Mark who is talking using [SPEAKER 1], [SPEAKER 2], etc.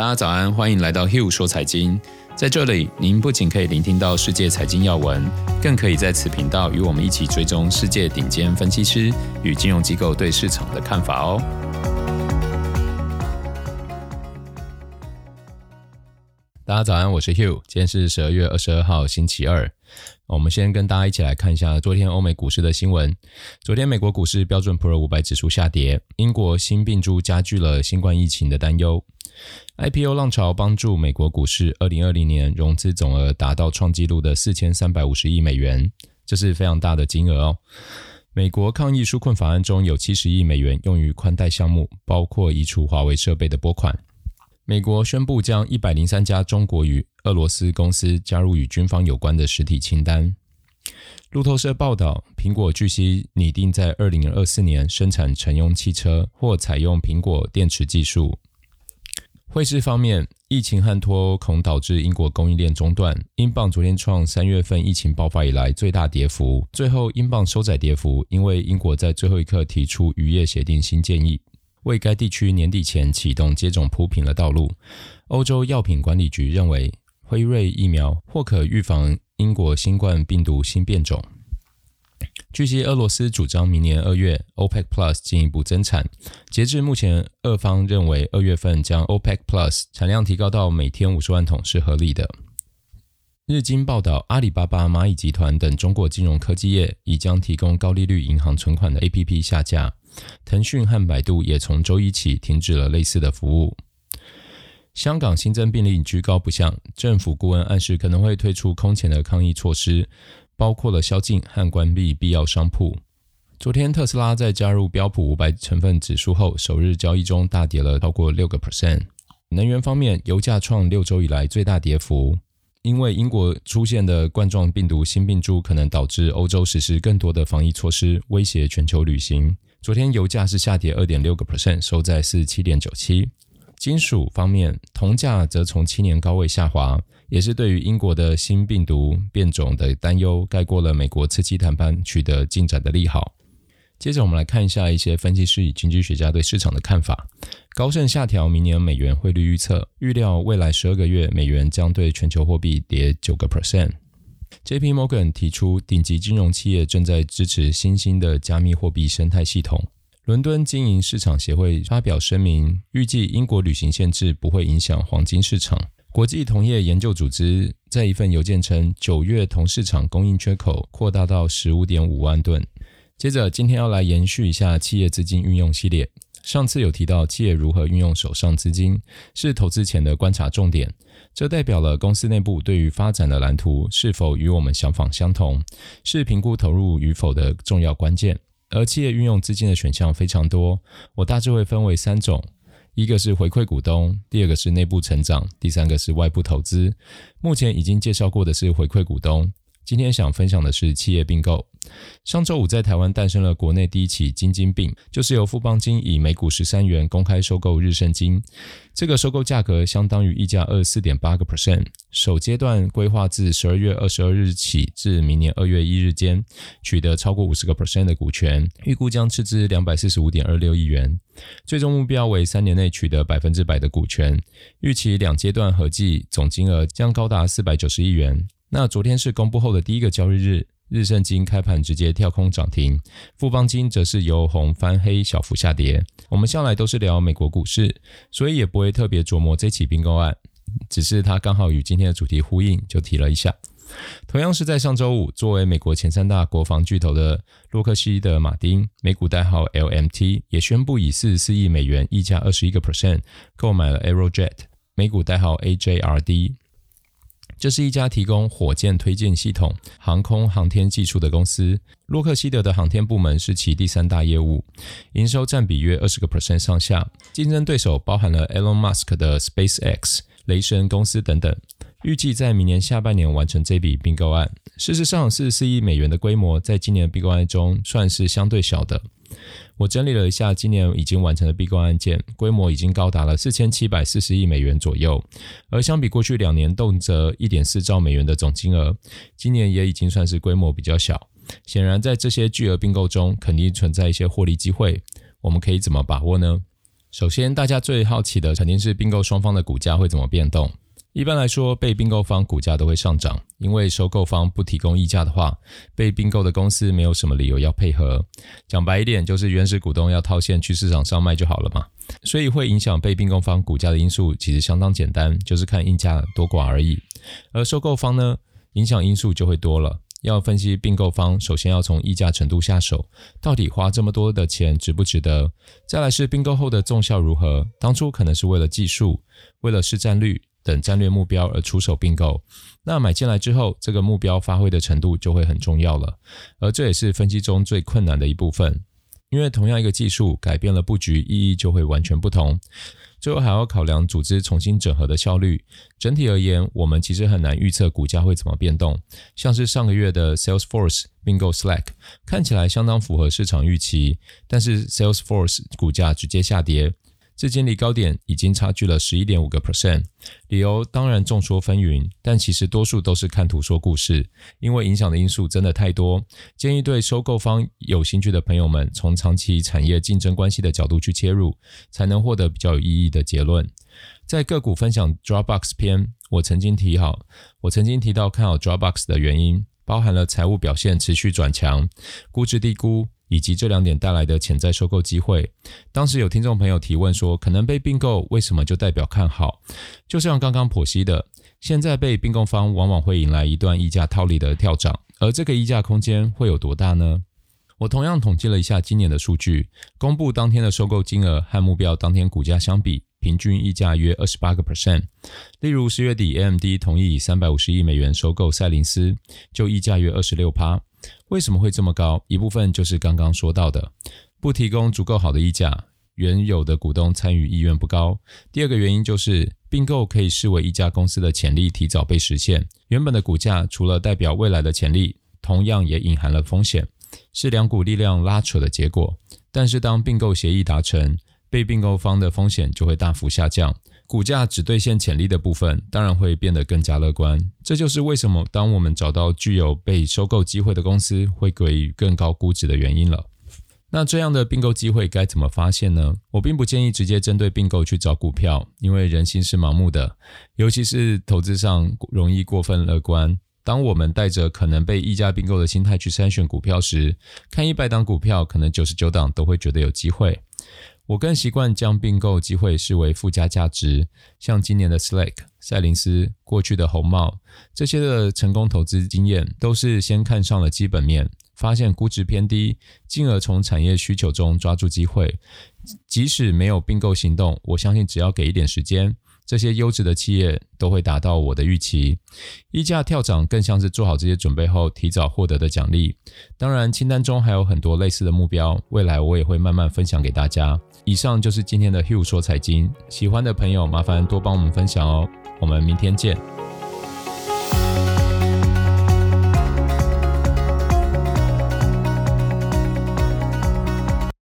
[SPEAKER 1] 大家早安，欢迎来到 Hugh 说财经。在这里，您不仅可以聆听到世界财经要闻，更可以在此频道与我们一起追踪世界顶尖分析师与金融机构对市场的看法哦。大家早安，我是 Hugh，今天是十二月二十二号，星期二。我们先跟大家一起来看一下昨天欧美股市的新闻。昨天美国股市标准普尔五百指数下跌，英国新病株加剧了新冠疫情的担忧。IPO 浪潮帮助美国股市二零二零年融资总额达到创纪录的四千三百五十亿美元，这是非常大的金额哦。美国抗疫纾困法案中有七十亿美元用于宽带项目，包括移除华为设备的拨款。美国宣布将一百零三家中国与俄罗斯公司加入与军方有关的实体清单。路透社报道，苹果据悉拟定在二零二四年生产乘用汽车或采用苹果电池技术。汇市方面，疫情和脱欧恐导致英国供应链中断，英镑昨天创三月份疫情爆发以来最大跌幅。最后，英镑收窄跌幅，因为英国在最后一刻提出渔业协定新建议。为该地区年底前启动接种铺平了道路。欧洲药品管理局认为，辉瑞疫苗或可预防英国新冠病毒新变种。据悉，俄罗斯主张明年二月 OPEC Plus 进一步增产。截至目前，俄方认为二月份将 OPEC Plus 产量提高到每天五十万桶是合理的。日经报道，阿里巴巴、蚂蚁集团等中国金融科技业已将提供高利率银行存款的 APP 下架。腾讯和百度也从周一起停止了类似的服务。香港新增病例居高不下，政府顾问暗示可能会推出空前的抗疫措施，包括了宵禁和关闭必要商铺。昨天特斯拉在加入标普五百成分指数后，首日交易中大跌了超过六个 percent。能源方面，油价创六周以来最大跌幅。因为英国出现的冠状病毒新病株可能导致欧洲实施更多的防疫措施，威胁全球旅行。昨天油价是下跌二点六个 percent，收在四十七点九七。金属方面，铜价则从七年高位下滑，也是对于英国的新病毒变种的担忧盖过了美国刺激谈判取得进展的利好。接着我们来看一下一些分析师与经济学家对市场的看法。高盛下调明年美元汇率预测，预料未来十二个月美元将对全球货币跌九个 percent。JP Morgan 提出，顶级金融企业正在支持新兴的加密货币生态系统。伦敦经营市场协会发表声明，预计英国旅行限制不会影响黄金市场。国际同业研究组织在一份邮件称，九月铜市场供应缺口扩大到十五点五万吨。接着，今天要来延续一下企业资金运用系列。上次有提到企业如何运用手上资金，是投资前的观察重点。这代表了公司内部对于发展的蓝图是否与我们想法相同，是评估投入与否的重要关键。而企业运用资金的选项非常多，我大致会分为三种：一个是回馈股东，第二个是内部成长，第三个是外部投资。目前已经介绍过的是回馈股东。今天想分享的是企业并购。上周五在台湾诞生了国内第一起金金并，就是由富邦金以每股十三元公开收购日盛金。这个收购价格相当于溢价二四点八个 percent。首阶段规划自十二月二十二日起至明年二月一日间，取得超过五十个 percent 的股权，预估将斥资两百四十五点二六亿元。最终目标为三年内取得百分之百的股权，预期两阶段合计总金额将高达四百九十亿元。那昨天是公布后的第一个交易日，日盛金开盘直接跳空涨停，富邦金则是由红翻黑，小幅下跌。我们向来都是聊美国股市，所以也不会特别琢磨这起并购案，只是它刚好与今天的主题呼应，就提了一下。同样是在上周五，作为美国前三大国防巨头的洛克希德马丁，美股代号 LMT，也宣布以四十四亿美元，溢价二十一个 percent 购买了 Aerojet，美股代号 AJRD。这是一家提供火箭推进系统、航空航天技术的公司。洛克希德的航天部门是其第三大业务，营收占比约二十个 percent 上下。竞争对手包含了 Elon Musk 的 SpaceX、雷神公司等等。预计在明年下半年完成这笔并购案。事实上，四十四亿美元的规模，在今年的并购案中算是相对小的。我整理了一下，今年已经完成的并购案件规模已经高达了四千七百四十亿美元左右，而相比过去两年动辄一点四兆美元的总金额，今年也已经算是规模比较小。显然，在这些巨额并购中，肯定存在一些获利机会。我们可以怎么把握呢？首先，大家最好奇的肯定是并购双方的股价会怎么变动。一般来说，被并购方股价都会上涨，因为收购方不提供溢价的话，被并购的公司没有什么理由要配合。讲白一点，就是原始股东要套现去市场上卖就好了嘛。所以会影响被并购方股价的因素其实相当简单，就是看溢价多寡而已。而收购方呢，影响因素就会多了。要分析并购方，首先要从溢价程度下手，到底花这么多的钱值不值得？再来是并购后的综效如何？当初可能是为了技术、为了市占率等战略目标而出手并购，那买进来之后，这个目标发挥的程度就会很重要了。而这也是分析中最困难的一部分，因为同样一个技术改变了布局，意义就会完全不同。最后还要考量组织重新整合的效率。整体而言，我们其实很难预测股价会怎么变动。像是上个月的 Salesforce 并购 Slack，看起来相当符合市场预期，但是 Salesforce 股价直接下跌。至今离高点已经差距了十一点五个 percent，理由当然众说纷纭，但其实多数都是看图说故事，因为影响的因素真的太多。建议对收购方有兴趣的朋友们，从长期产业竞争关系的角度去切入，才能获得比较有意义的结论。在个股分享 Dropbox 篇，我曾经提好，我曾经提到看好 Dropbox 的原因，包含了财务表现持续转强，估值低估。以及这两点带来的潜在收购机会。当时有听众朋友提问说，可能被并购，为什么就代表看好？就像刚刚剖析的，现在被并购方往往会引来一段溢价套利的跳涨，而这个溢价空间会有多大呢？我同样统计了一下今年的数据，公布当天的收购金额和目标当天股价相比，平均溢价约二十八个 percent。例如十月底，AMD 同意以三百五十亿美元收购赛灵思，就溢价约二十六趴。为什么会这么高？一部分就是刚刚说到的，不提供足够好的溢价，原有的股东参与意愿不高。第二个原因就是并购可以视为一家公司的潜力提早被实现，原本的股价除了代表未来的潜力，同样也隐含了风险，是两股力量拉扯的结果。但是当并购协议达成，被并购方的风险就会大幅下降。股价只兑现潜力的部分，当然会变得更加乐观。这就是为什么当我们找到具有被收购机会的公司，会给予更高估值的原因了。那这样的并购机会该怎么发现呢？我并不建议直接针对并购去找股票，因为人心是盲目的，尤其是投资上容易过分乐观。当我们带着可能被溢价并购的心态去筛选股票时，看一百档股票，可能九十九档都会觉得有机会。我更习惯将并购机会视为附加价值，像今年的 Slack、赛灵思、过去的红帽这些的成功投资经验，都是先看上了基本面，发现估值偏低，进而从产业需求中抓住机会。即使没有并购行动，我相信只要给一点时间。这些优质的企业都会达到我的预期，溢价跳涨更像是做好这些准备后提早获得的奖励。当然，清单中还有很多类似的目标，未来我也会慢慢分享给大家。以上就是今天的 Hugh 说财经，喜欢的朋友麻烦多帮我们分享哦。我们明天见。